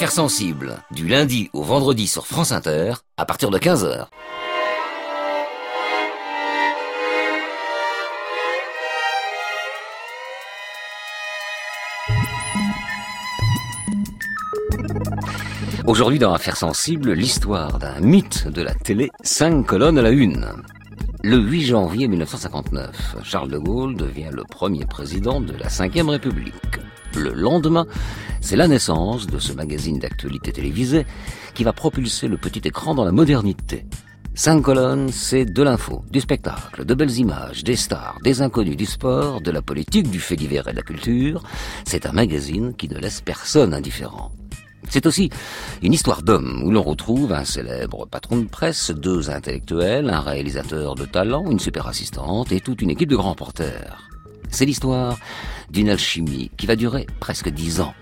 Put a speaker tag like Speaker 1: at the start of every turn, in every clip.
Speaker 1: Affaires sensibles, du lundi au vendredi sur France Inter, à partir de 15h. Aujourd'hui dans Affaires sensibles, l'histoire d'un mythe de la télé, cinq colonnes à la une. Le 8 janvier 1959, Charles de Gaulle devient le premier président de la Ve République. Le lendemain, c'est la naissance de ce magazine d'actualité télévisée qui va propulser le petit écran dans la modernité. Cinq colonnes, c'est de l'info, du spectacle, de belles images, des stars, des inconnus, du sport, de la politique, du fait divers et de la culture. C'est un magazine qui ne laisse personne indifférent. C'est aussi une histoire d'homme où l'on retrouve un célèbre patron de presse, deux intellectuels, un réalisateur de talent, une super assistante et toute une équipe de grands porteurs. C'est l'histoire d'une alchimie qui va durer presque dix ans,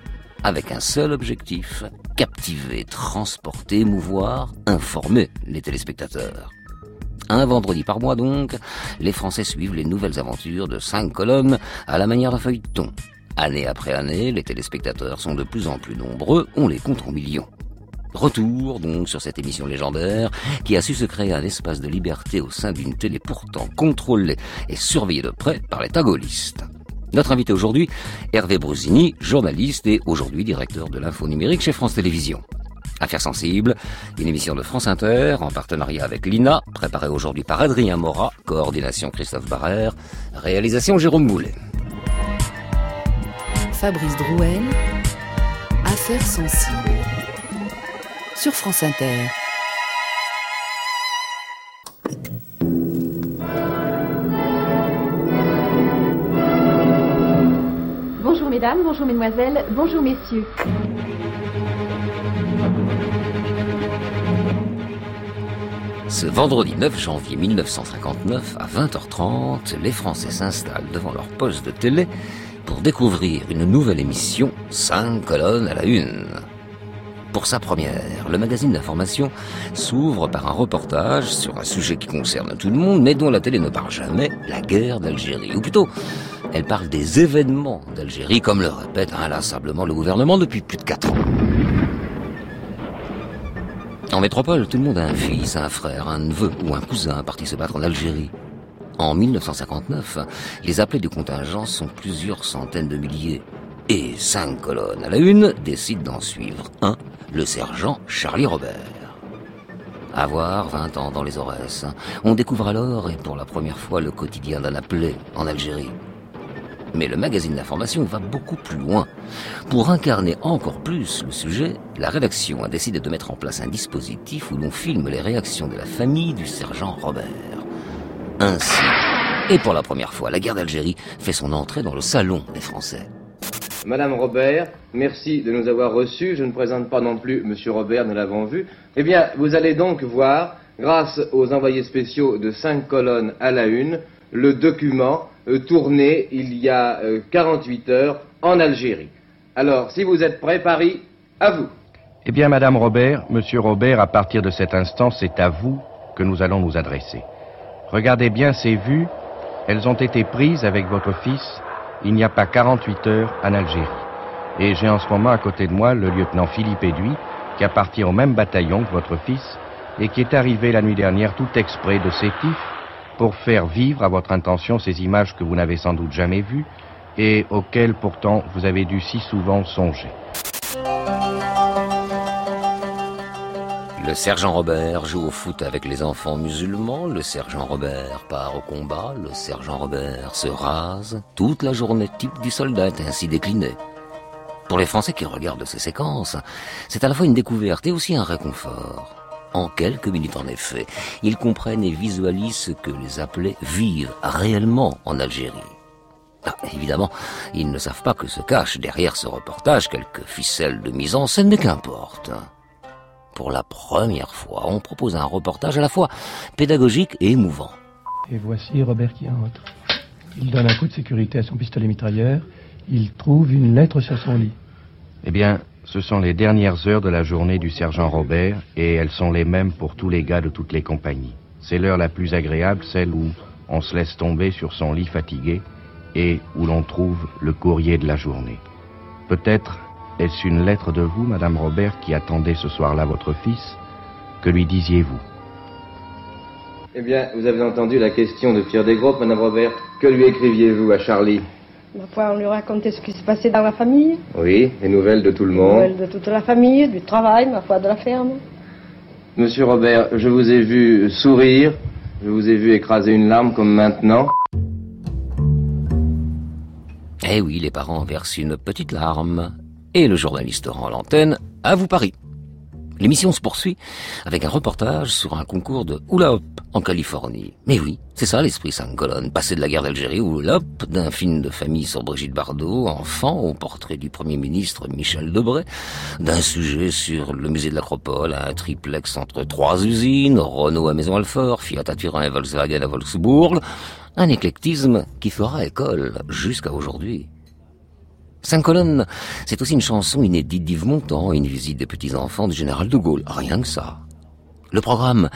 Speaker 1: avec un seul objectif, captiver, transporter, émouvoir, informer les téléspectateurs. Un vendredi par mois donc, les Français suivent les nouvelles aventures de cinq colonnes à la manière d'un feuilleton. Année après année, les téléspectateurs sont de plus en plus nombreux, on les compte en millions. Retour donc sur cette émission légendaire qui a su se créer un espace de liberté au sein d'une télé pourtant contrôlée et surveillée de près par les gaullistes. Notre invité aujourd'hui, Hervé Brusini, journaliste et aujourd'hui directeur de l'info numérique chez France Télévisions. Affaires sensibles, une émission de France Inter en partenariat avec l'INA, préparée aujourd'hui par Adrien Morat, coordination Christophe Barrère, réalisation Jérôme Boulet.
Speaker 2: Fabrice Drouel, Affaires sensibles. Sur France Inter.
Speaker 3: Bonjour mesdames, bonjour mesdemoiselles, bonjour messieurs.
Speaker 1: Ce vendredi 9 janvier 1959, à 20h30, les Français s'installent devant leur poste de télé pour découvrir une nouvelle émission, 5 colonnes à la une. Pour sa première, le magazine d'information s'ouvre par un reportage sur un sujet qui concerne tout le monde, mais dont la télé ne parle jamais, la guerre d'Algérie. Ou plutôt, elle parle des événements d'Algérie, comme le répète inlassablement le gouvernement depuis plus de 4 ans. En métropole, tout le monde a un fils, un frère, un neveu ou un cousin parti se battre en Algérie. En 1959, les appelés du contingent sont plusieurs centaines de milliers. Et cinq colonnes à la une décident d'en suivre un, le sergent Charlie Robert. Avoir 20 ans dans les Aurès, on découvre alors, et pour la première fois, le quotidien d'un appelé en Algérie. Mais le magazine d'information va beaucoup plus loin. Pour incarner encore plus le sujet, la rédaction a décidé de mettre en place un dispositif où l'on filme les réactions de la famille du sergent Robert ainsi. Et pour la première fois, la guerre d'Algérie fait son entrée dans le salon des Français.
Speaker 4: Madame Robert, merci de nous avoir reçus. Je ne présente pas non plus Monsieur Robert, nous l'avons vu. Eh bien, vous allez donc voir, grâce aux envoyés spéciaux de cinq colonnes à la une, le document euh, tourné il y a 48 euh, heures en Algérie. Alors, si vous êtes prêts, Paris, à vous.
Speaker 5: Eh bien, Madame Robert, Monsieur Robert, à partir de cet instant, c'est à vous que nous allons nous adresser. Regardez bien ces vues, elles ont été prises avec votre fils il n'y a pas 48 heures en Algérie. Et j'ai en ce moment à côté de moi le lieutenant Philippe Edoui, qui appartient au même bataillon que votre fils, et qui est arrivé la nuit dernière tout exprès de Sétif pour faire vivre à votre intention ces images que vous n'avez sans doute jamais vues et auxquelles pourtant vous avez dû si souvent songer.
Speaker 1: Le sergent Robert joue au foot avec les enfants musulmans, le sergent Robert part au combat, le sergent Robert se rase, toute la journée type du soldat est ainsi décliné. Pour les Français qui regardent ces séquences, c'est à la fois une découverte et aussi un réconfort. En quelques minutes en effet, ils comprennent et visualisent ce que les appelés vivent réellement en Algérie. Ah, évidemment, ils ne savent pas que se cache derrière ce reportage quelques ficelles de mise en scène, mais qu'importe pour la première fois, on propose un reportage à la fois pédagogique et émouvant.
Speaker 6: Et voici Robert qui entre. Il donne un coup de sécurité à son pistolet mitrailleur. Il trouve une lettre sur son lit.
Speaker 5: Eh bien, ce sont les dernières heures de la journée du sergent Robert et elles sont les mêmes pour tous les gars de toutes les compagnies. C'est l'heure la plus agréable, celle où on se laisse tomber sur son lit fatigué et où l'on trouve le courrier de la journée. Peut-être Est-ce une lettre de vous, Madame Robert, qui attendait ce soir-là votre fils? Que lui disiez-vous?
Speaker 4: Eh bien, vous avez entendu la question de Pierre Desgroupes, Madame Robert. Que lui écriviez-vous à Charlie?
Speaker 7: Ma foi, on lui racontait ce qui se passait dans la famille,
Speaker 4: Oui, les nouvelles de tout le monde.
Speaker 7: Noël de toute la famille, du travail, ma foi, de la ferme.
Speaker 4: Monsieur Robert, je vous ai vu sourire, je vous ai vu écraser une larme comme maintenant.
Speaker 1: Eh oui, les parents versent une petite larme. Et le journaliste rend l'antenne à vous Paris. L'émission se poursuit avec un reportage sur un concours de hula hop en Californie. Mais oui, c'est ça l'esprit cinq colonnes. Passer de la guerre d'Algérie au hula hop, d'un film de famille sur Brigitte Bardot, enfant, au portrait du premier ministre Michel Debré, d'un sujet sur le musée de l'Acropole, un triplex entre trois usines, Renault à Maison-Alfort, Fiat à Turin et Volkswagen à Wolfsburg, un éclectisme qui fera école jusqu'à aujourd'hui. Cinq colonnes, c'est aussi une chanson inédite d'Yves Montand une visite des petits-enfants du général de Gaulle. Rien que ça. Le programme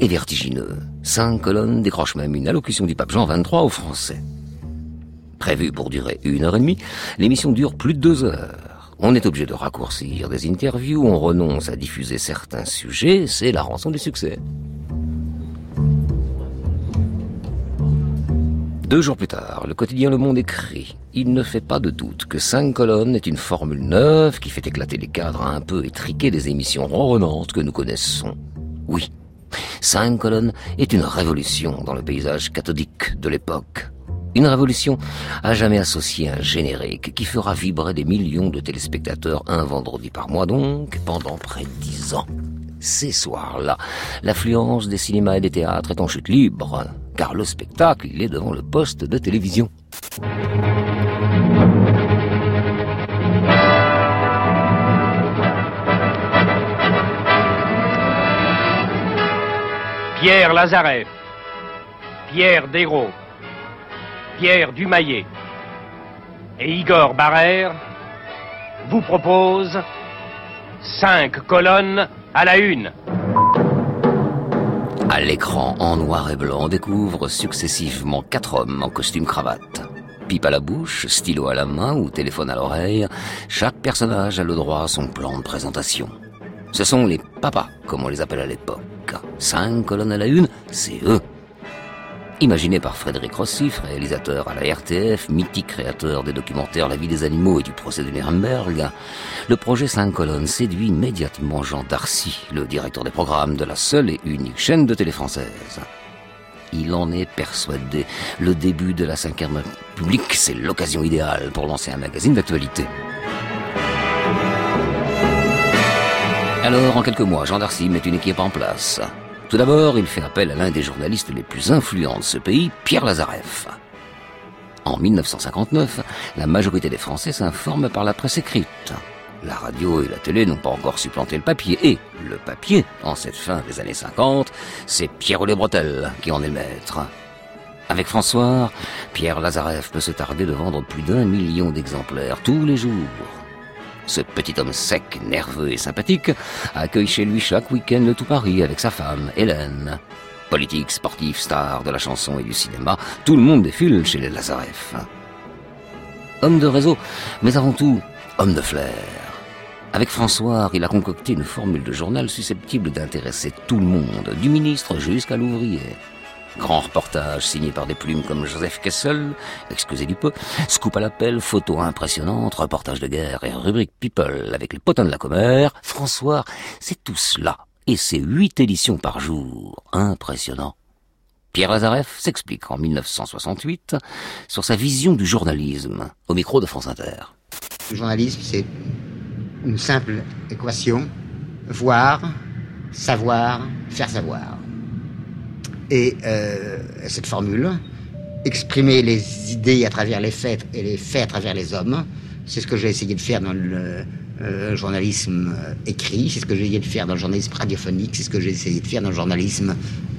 Speaker 1: est vertigineux. Cinq colonnes décrochent même une allocution du pape Jean XXIII au français. Prévu pour durer une heure et demie, l'émission dure plus de deux heures. On est obligé de raccourcir des interviews, on renonce à diffuser certains sujets, c'est la rançon du succès. Deux jours plus tard, le quotidien Le Monde écrit Il ne fait pas de doute que cinq colonnes est une formule neuve qui fait éclater les cadres un peu étriqués des émissions ronronnantes que nous connaissons. Oui, cinq colonnes est une révolution dans le paysage cathodique de l'époque. Une révolution à jamais associée un générique qui fera vibrer des millions de téléspectateurs un vendredi par mois donc pendant près de dix ans. Ces soirs-là, l'affluence des cinémas et des théâtres est en chute libre car le spectacle, il est devant le poste de télévision.
Speaker 8: Pierre Lazareff, Pierre Desgros, Pierre Dumaillet et Igor Barrère vous proposent cinq colonnes à la une.
Speaker 1: L'écran, en noir et blanc, découvre successivement quatre hommes en costume cravate. Pipe à la bouche, stylo à la main ou téléphone à l'oreille, chaque personnage a le droit à son plan de présentation. Ce sont les papas, comme on les appelle à l'époque. Cinq colonnes à la une, c'est eux. Imaginé par Frédéric Rossif, réalisateur à la RTF, mythique créateur des documentaires La vie des animaux et du procès de Nuremberg, le projet 5 colonnes séduit immédiatement Jean Darcy, le directeur des programmes de la seule et unique chaîne de télé française. Il en est persuadé. Le début de la 5e République, c'est l'occasion idéale pour lancer un magazine d'actualité. Alors, en quelques mois, Jean Darcy met une équipe en place. Tout d'abord, il fait appel à l'un des journalistes les plus influents de ce pays, Pierre Lazareff. En 1959, la majorité des Français s'informent par la presse écrite. La radio et la télé n'ont pas encore supplanté le papier. Et le papier, en cette fin des années 50, c'est Pierre Les Bretelles qui en est maître. Avec François, Pierre Lazareff peut se tarder de vendre plus d'un million d'exemplaires tous les jours. Ce petit homme sec, nerveux et sympathique accueille chez lui chaque week-end tout Paris avec sa femme, Hélène. Politique, sportif, star de la chanson et du cinéma, tout le monde défile chez les Lazareff. Homme de réseau, mais avant tout, homme de flair. Avec François, il a concocté une formule de journal susceptible d'intéresser tout le monde, du ministre jusqu'à l'ouvrier. Grand reportage signé par des plumes comme Joseph Kessel, excusez du peu, scoop à l'appel, photos impressionnantes, reportage de guerre et rubrique People avec les potins de la commère. François, c'est tout cela. Et c'est huit éditions par jour. Impressionnant. Pierre Lazareff s'explique en 1968 sur sa vision du journalisme au micro de France Inter.
Speaker 9: Le journalisme, c'est une simple équation. Voir, savoir, faire savoir. Et euh, cette formule, exprimer les idées à travers les faits et les faits à travers les hommes, c'est ce que j'ai essayé de faire dans le euh, journalisme euh, écrit, c'est ce que j'ai essayé de faire dans le journalisme radiophonique, c'est ce que j'ai essayé de faire dans le journalisme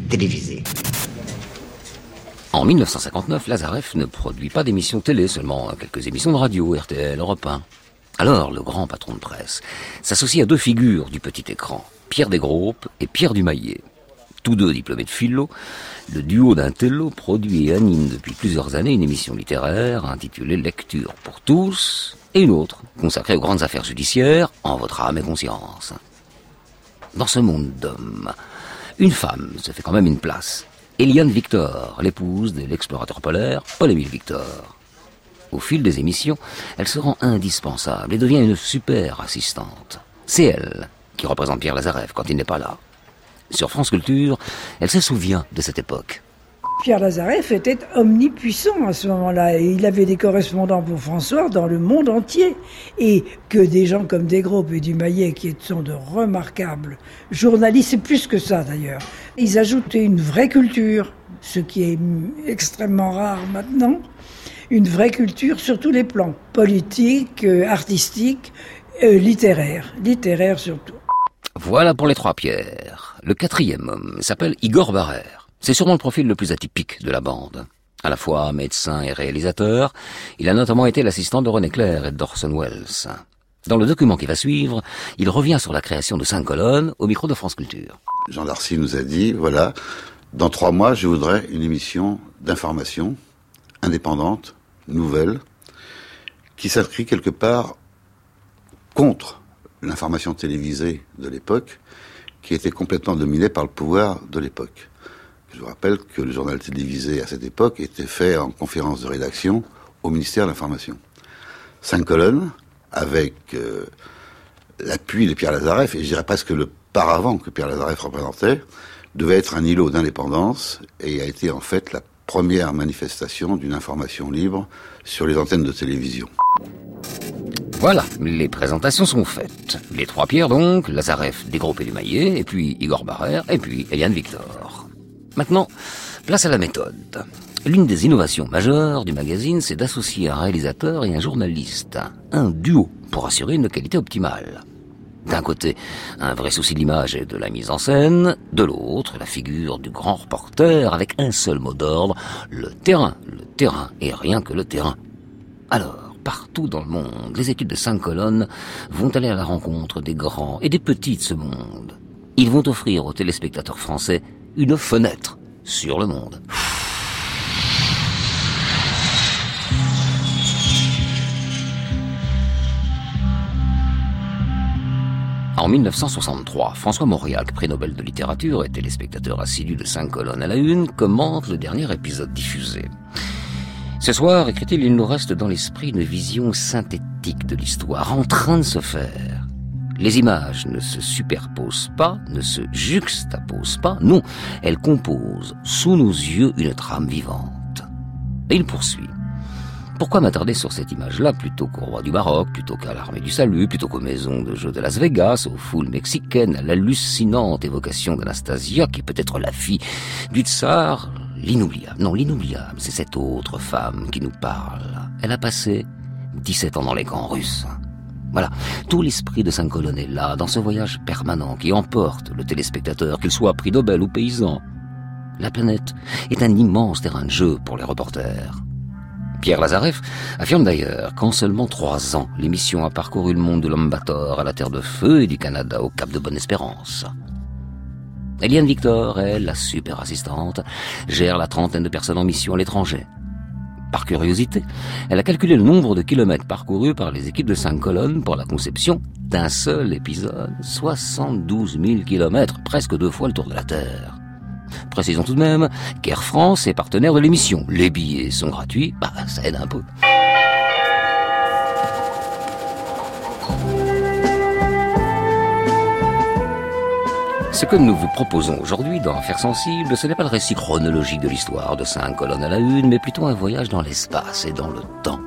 Speaker 9: télévisé.
Speaker 1: En 1959, Lazareff ne produit pas d'émissions télé, seulement quelques émissions de radio, RTL, Europe 1. Alors, le grand patron de presse s'associe à deux figures du petit écran, Pierre Desgroupes et Pierre Dumaillet. Tous deux diplômés de philo, le duo d'un télo produit et anime depuis plusieurs années une émission littéraire intitulée Lecture pour tous, et une autre consacrée aux grandes affaires judiciaires en votre âme et conscience. Dans ce monde d'hommes, une femme se fait quand même une place. Eliane Victor, l'épouse de l'explorateur polaire Paul-Émile Victor. Au fil des émissions, elle se rend indispensable et devient une super assistante. C'est elle qui représente Pierre Lazareff quand il n'est pas là. Sur France Culture, elle se souvient de cette époque.
Speaker 10: Pierre Lazareff était omnipuissant à ce moment-là et il avait des correspondants pour François dans le monde entier. Et que des gens comme Desgroupes et Dumayet, qui sont de remarquables journalistes, c'est plus que ça d'ailleurs, ils ajoutaient une vraie culture, ce qui est extrêmement rare maintenant, une vraie culture sur tous les plans, politique, euh, artistique, euh, littéraire, littéraire surtout.
Speaker 1: Voilà pour les trois pierres. Le quatrième homme s'appelle Igor Barrère. C'est sûrement le profil le plus atypique de la bande. À la fois médecin et réalisateur, il a notamment été l'assistant de René Clair et d'Orson Welles. Dans le document qui va suivre, il revient sur la création de cinq colonnes au micro de France Culture.
Speaker 11: Jean Darcy nous a dit, voilà, dans trois mois, je voudrais une émission d'information indépendante, nouvelle, qui s'inscrit quelque part contre l'information télévisée de l'époque, qui était complètement dominée par le pouvoir de l'époque. Je vous rappelle que le journal télévisé à cette époque était fait en conférence de rédaction au ministère de l'Information. Cinq colonnes avec euh, l'appui de Pierre Lazareff, et je dirais presque le paravent que Pierre Lazareff représentait, devait être un îlot d'indépendance et a été en fait la première manifestation d'une information libre sur les antennes de télévision.
Speaker 1: Voilà, les présentations sont faites. Les trois pierres donc, Lazareff, Desgroupes et Dumayet, et puis Igor Barrère, et puis Eliane Victor. Maintenant, place à la méthode. L'une des innovations majeures du magazine, c'est d'associer un réalisateur et un journaliste. Un duo pour assurer une qualité optimale. D'un côté, un vrai souci de l'image et de la mise en scène. De l'autre, la figure du grand reporter avec un seul mot d'ordre, le terrain, le terrain et rien que le terrain. Alors, partout dans le monde, les équipes de cinq colonnes vont aller à la rencontre des grands et des petits de ce monde. Ils vont offrir aux téléspectateurs français une fenêtre sur le monde. En 1963, François Mauriac, prix Nobel de littérature et téléspectateur assidu de cinq colonnes à la une, commente le dernier épisode diffusé. Ce soir, écrit-il, il nous reste dans l'esprit une vision synthétique de l'histoire en train de se faire. Les images ne se superposent pas, ne se juxtaposent pas, non, elles composent sous nos yeux une trame vivante. Et il poursuit. Pourquoi m'attarder sur cette image-là plutôt qu'au roi du Maroc, plutôt qu'à l'armée du salut, plutôt qu'aux maisons de jeux de Las Vegas, aux foules mexicaines, à l'hallucinante évocation d'Anastasia, qui peut être la fille du tsar, l'inoubliable. Non, l'inoubliable, c'est cette autre femme qui nous parle. Elle a passé 17 ans dans les camps russes. Voilà, tout l'esprit de Saint-Colonne est là, dans ce voyage permanent qui emporte le téléspectateur, qu'il soit prix Nobel ou paysan. La planète est un immense terrain de jeu pour les reporters. Pierre Lazareff affirme d'ailleurs qu'en seulement trois ans, l'émission a parcouru le monde de l'Ambator à la Terre de Feu et du Canada au Cap de Bonne-Espérance. Eliane Victor, elle, la super assistante, gère la trentaine de personnes en mission à l'étranger. Par curiosité, elle a calculé le nombre de kilomètres parcourus par les équipes de cinq colonnes pour la conception d'un seul épisode. 72 000 kilomètres, presque deux fois le tour de la Terre. Précisons tout de même qu'Air France est partenaire de l'émission. Les billets sont gratuits, bah ça aide un peu. Ce que nous vous proposons aujourd'hui dans Affaires sensibles, ce n'est pas le récit chronologique de l'histoire de cinq colonnes à la une, mais plutôt un voyage dans l'espace et dans le temps.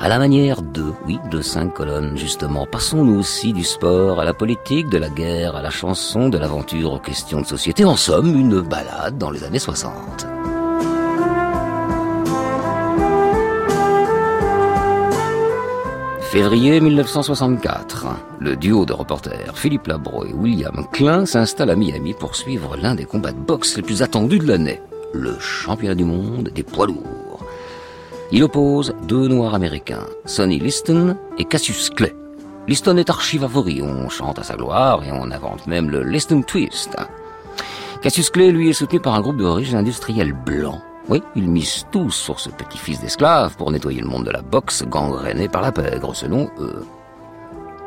Speaker 1: À la manière de, oui, de cinq colonnes, justement. Passons-nous aussi du sport à la politique, de la guerre à la chanson, de l'aventure aux questions de société. En somme, une balade dans les années 60. Février 1964, le duo de reporters Philippe Labro et William Klein s'installe à Miami pour suivre l'un des combats de boxe les plus attendus de l'année, le championnat du monde des poids lourds. Il oppose deux noirs américains, Sonny Liston et Cassius Clay. Liston est archi favori, on chante à sa gloire et on invente même le Liston Twist. Cassius Clay, lui, est soutenu par un groupe d'origine industrielle blanc, Oui, ils misent tous sur ce petit-fils d'esclave pour nettoyer le monde de la boxe gangréné par la pègre, selon eux.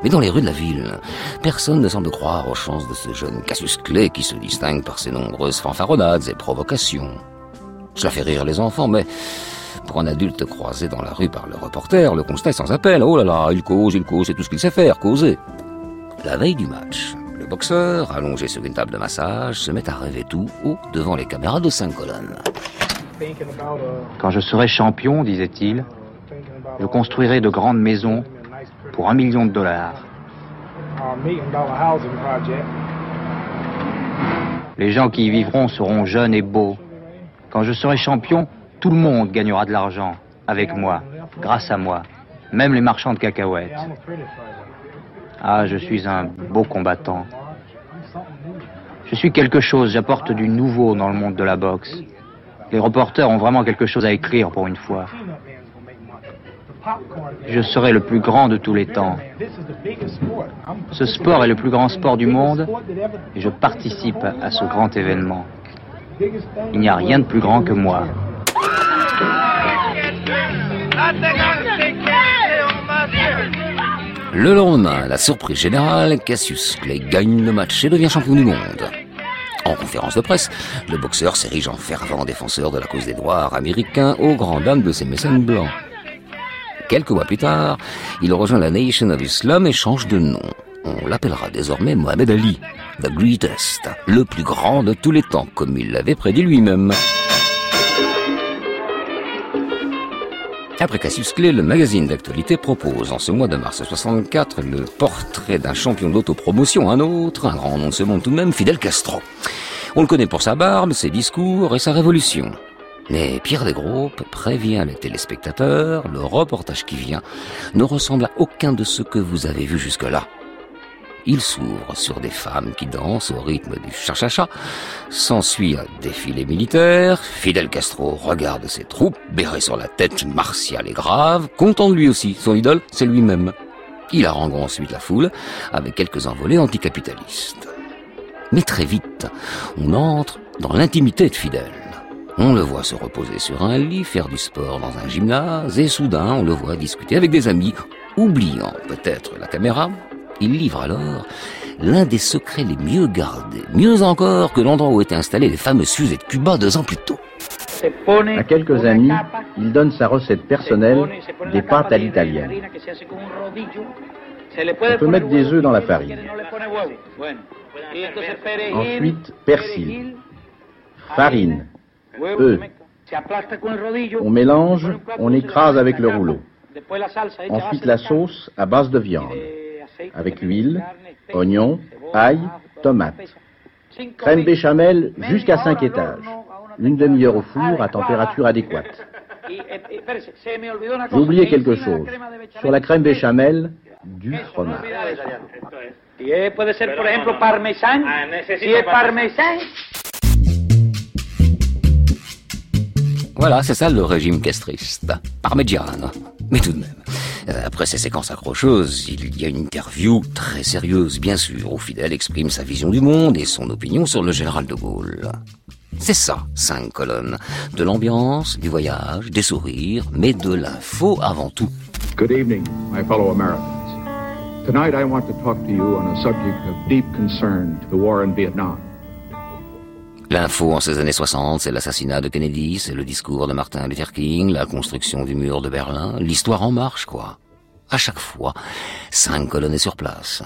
Speaker 1: Mais dans les rues de la ville, personne ne semble croire aux chances de ce jeune Cassius Clay qui se distingue par ses nombreuses fanfaronnades et provocations. Cela fait rire les enfants, mais pour un adulte croisé dans la rue par le reporter, le constat est sans appel. Oh là là, il cause, il cause, c'est tout ce qu'il sait faire, causer. La veille du match, le boxeur, allongé sur une table de massage, se met à rêver tout haut devant les caméras de cinq colonnes.
Speaker 12: Quand je serai champion, disait-il, je construirai de grandes maisons pour un million de dollars. Les gens qui y vivront seront jeunes et beaux. Quand je serai champion, tout le monde gagnera de l'argent avec moi, grâce à moi, même les marchands de cacahuètes. Ah, je suis un beau combattant. Je suis quelque chose, j'apporte du nouveau dans le monde de la boxe. Les reporters ont vraiment quelque chose à écrire pour une fois. Je serai le plus grand de tous les temps. Ce sport est le plus grand sport du monde et je participe à ce grand événement. Il n'y a rien de plus grand que moi.
Speaker 1: Le lendemain, la surprise générale, Cassius Clay gagne le match et devient champion du monde. En conférence de presse, le boxeur s'érige en fervent défenseur de la cause des Noirs américains aux grand dames de ses mécènes blancs. Quelques mois plus tard, il rejoint la Nation of Islam et change de nom. On l'appellera désormais Mohamed Ali, the greatest, le plus grand de tous les temps, comme il l'avait prédit lui-même. Après Cassius Clay, le magazine d'actualité propose en ce mois de mars 64 le portrait d'un champion d'autopromotion, un autre, un grand nom de ce monde tout de même, Fidel Castro. On le connaît pour sa barbe, ses discours et sa révolution. Mais Pierre Desgroupes prévient les téléspectateurs, le reportage qui vient ne ressemble à aucun de ceux que vous avez vus jusque-là. Il s'ouvre sur des femmes qui dansent au rythme du cha-cha-cha. S'ensuit un défilé militaire. Fidel Castro regarde ses troupes, béret sur la tête, martial et grave, content de lui aussi. Son idole, c'est lui-même. Il harangue ensuite la foule avec quelques envolées anticapitalistes. Mais très vite, on entre dans l'intimité de Fidel. On le voit se reposer sur un lit, faire du sport dans un gymnase, et soudain on le voit discuter avec des amis, oubliant peut-être la caméra, il livre alors l'un des secrets les mieux gardés, mieux encore que l'endroit où étaient installées les fameuses fusées de Cuba deux ans plus tôt.
Speaker 5: À quelques amis, il donne sa recette personnelle des pâtes à l'italienne. On peut mettre des œufs dans la farine. Ensuite, persil, farine, œufs. On mélange, on écrase avec le rouleau. Ensuite, la sauce à base de viande avec l'huile, oignons, ail, tomates. Crème béchamel jusqu'à 5 étages. Une demi-heure au four à température adéquate. J'ai oublié quelque chose. Sur la crème béchamel, du fromage.
Speaker 1: Voilà, c'est ça le régime castriste. Parmigiano. Mais tout de même. Euh, après ces séquences accrocheuses, il y a une interview très sérieuse, bien sûr, où Fidel exprime sa vision du monde et son opinion sur le général de Gaulle. C'est ça, cinq colonnes. De l'ambiance, du voyage, des sourires, mais de l'info avant tout.
Speaker 13: Good evening, my fellow Americans. Tonight I want to talk to you on a subject of deep concern to the war in Vietnam.
Speaker 1: L'info en ces années 60, c'est l'assassinat de Kennedy, c'est le discours de Martin Luther King, la construction du mur de Berlin, l'histoire en marche, quoi. À chaque fois, cinq colonnes sur place.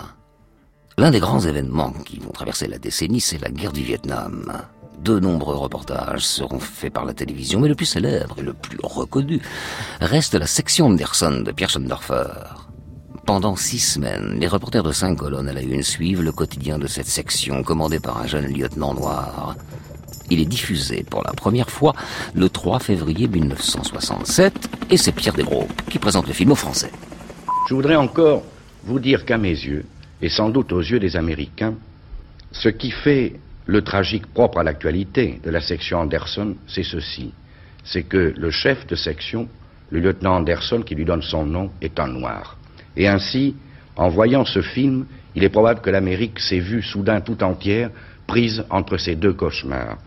Speaker 1: L'un des grands événements qui vont traverser la décennie, c'est la guerre du Vietnam. De nombreux reportages seront faits par la télévision, mais le plus célèbre et le plus reconnu reste la section Anderson de Pierre Schoendorfer. Pendant six semaines, les reporters de cinq colonnes à la une suivent le quotidien de cette section commandée par un jeune lieutenant noir. Il est diffusé pour la première fois le 3 février 1967 et c'est Pierre Desgros qui présente le film au Français.
Speaker 5: Je voudrais encore vous dire qu'à mes yeux, et sans doute aux yeux des Américains, ce qui fait le tragique propre à l'actualité de la section Anderson, c'est ceci. C'est que le chef de section, le lieutenant Anderson, qui lui donne son nom, est un noir. Et ainsi, en voyant ce film, il est probable que l'Amérique s'est vue soudain tout entière prise entre ces deux cauchemars.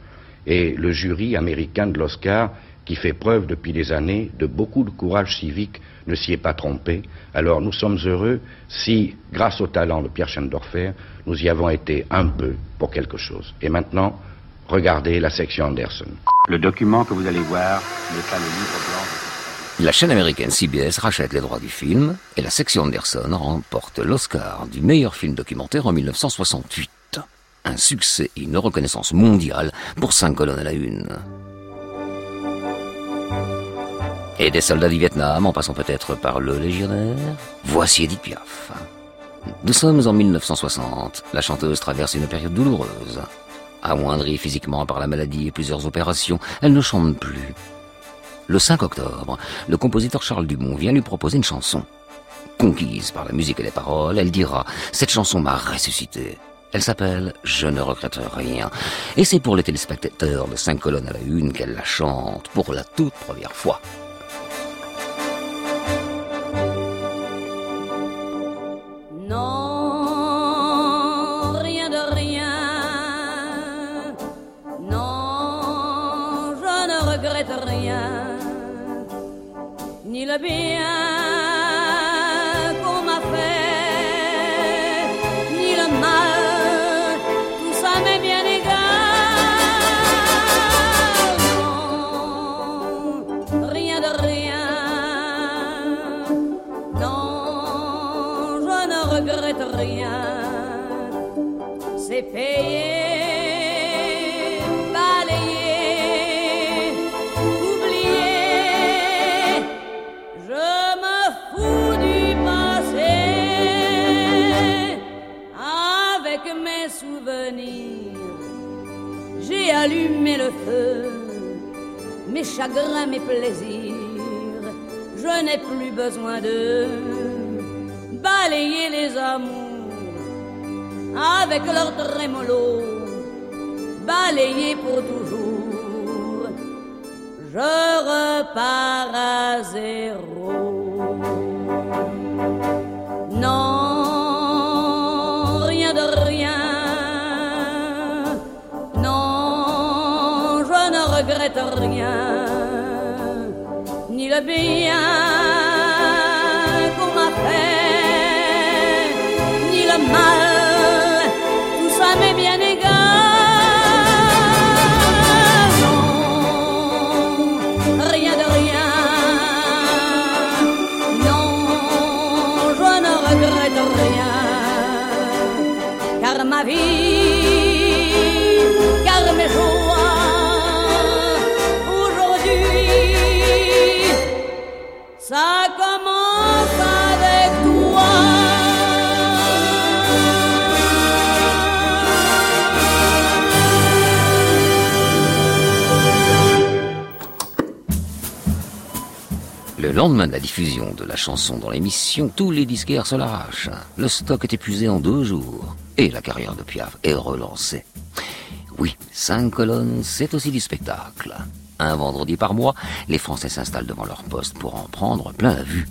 Speaker 5: et le jury américain de l'Oscar, qui fait preuve depuis des années de beaucoup de courage civique, ne s'y est pas trompé. Alors nous sommes heureux si, grâce au talent de Pierre Schendorfer, nous y avons été un peu pour quelque chose. Et maintenant, regardez la section Anderson.
Speaker 14: Le document que vous allez voir n'est pas le livre blanc.
Speaker 1: La chaîne américaine CBS rachète les droits du film et la section Anderson remporte l'Oscar du meilleur film documentaire en 1968. Un succès et une reconnaissance mondiale pour cinq colonnes à la une. Et des soldats du Vietnam, en passant peut-être par le légionnaire, voici Edith Piaf. Nous sommes en 1960. La chanteuse traverse une période douloureuse. Amoindrie physiquement par la maladie et plusieurs opérations, elle ne chante plus. Le 5 octobre, le compositeur Charles Dumont vient lui proposer une chanson. Conquise par la musique et les paroles, elle dira ⁇ Cette chanson m'a ressuscité ⁇ Elle s'appelle Je ne regrette rien. Et c'est pour les téléspectateurs de 5 colonnes à la une qu'elle la chante pour la toute première fois.
Speaker 15: Ni plus besoin de balayer les amours avec leur trémolo, balayer pour toujours. Je repars à zéro. Non, rien de rien. Non, je ne regrette rien, ni le bien ni
Speaker 1: lendemain de la diffusion de la chanson dans l'émission, tous les disquaires se l'arrachent. Le stock est épuisé en deux jours. Et la carrière de Piaf est relancée. Oui, cinq colonnes, c'est aussi du spectacle. Un vendredi par mois, les Français s'installent devant leur poste pour en prendre plein la vue.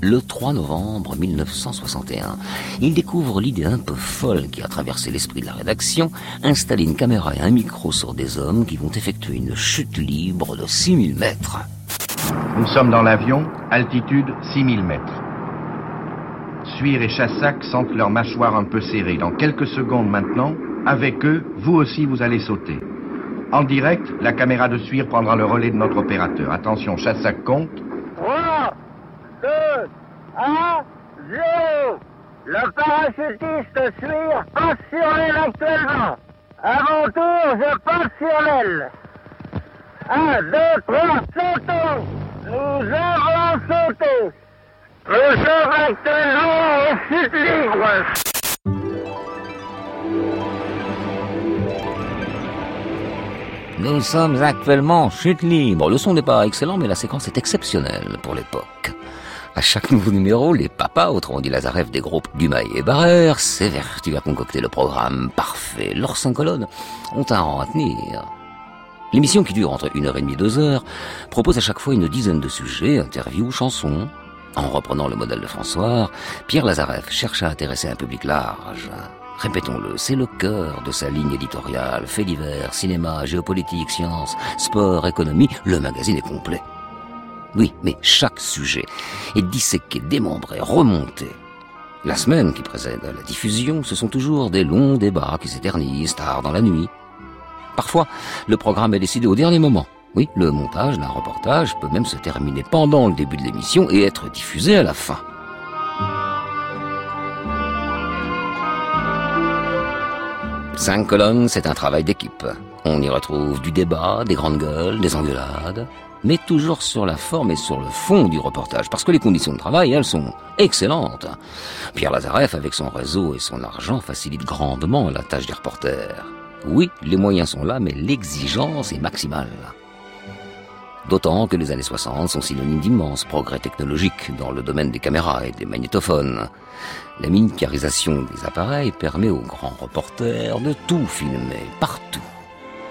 Speaker 1: Le 3 novembre 1961, ils découvrent l'idée un peu folle qui a traversé l'esprit de la rédaction, installer une caméra et un micro sur des hommes qui vont effectuer une chute libre de 6000 mètres.
Speaker 5: Nous sommes dans l'avion, altitude 6000 mètres. Suire et Chassac sentent leurs mâchoires un peu serrées. Dans quelques secondes maintenant, avec eux, vous aussi vous allez sauter. En direct, la caméra de Suire prendra le relais de notre opérateur. Attention, Chassac compte.
Speaker 16: 3, 2, 1, 0. Le parachutiste Suire passe sur l'aile actuellement. Mon tour, je passe sur l'aile. 1, 2, 3, sautons. Nous avons sauté. Chute libre.
Speaker 1: Nous sommes actuellement en chute libre. Le son n'est pas excellent, mais la séquence est exceptionnelle pour l'époque. À chaque nouveau numéro, les papas, autrement dit Lazarev des groupes Dumas et Barrère, s'évertuent à concocter le programme parfait. Leurs cinq colonnes ont un rang à tenir. L'émission qui dure entre une heure et demie et deux heures propose à chaque fois une dizaine de sujets, interviews, chansons. En reprenant le modèle de François, Pierre Lazarev cherche à intéresser un public large. Répétons-le, c'est le cœur de sa ligne éditoriale. Fait divers, cinéma, géopolitique, sciences, sport, économie, le magazine est complet. Oui, mais chaque sujet est disséqué, démembré, remonté. La semaine qui précède la diffusion, ce sont toujours des longs débats qui s'éternisent tard dans la nuit. Parfois, le programme est décidé au dernier moment. Oui, le montage d'un reportage peut même se terminer pendant le début de l'émission et être diffusé à la fin. Cinq colonnes, c'est un travail d'équipe. On y retrouve du débat, des grandes gueules, des engueulades, mais toujours sur la forme et sur le fond du reportage, parce que les conditions de travail, elles sont excellentes. Pierre Lazareff, avec son réseau et son argent, facilite grandement la tâche des reporters. Oui, les moyens sont là, mais l'exigence est maximale. D'autant que les années 60 sont synonymes d'immenses progrès technologiques dans le domaine des caméras et des magnétophones. La miniaturisation des appareils permet aux grands reporters de tout filmer, partout.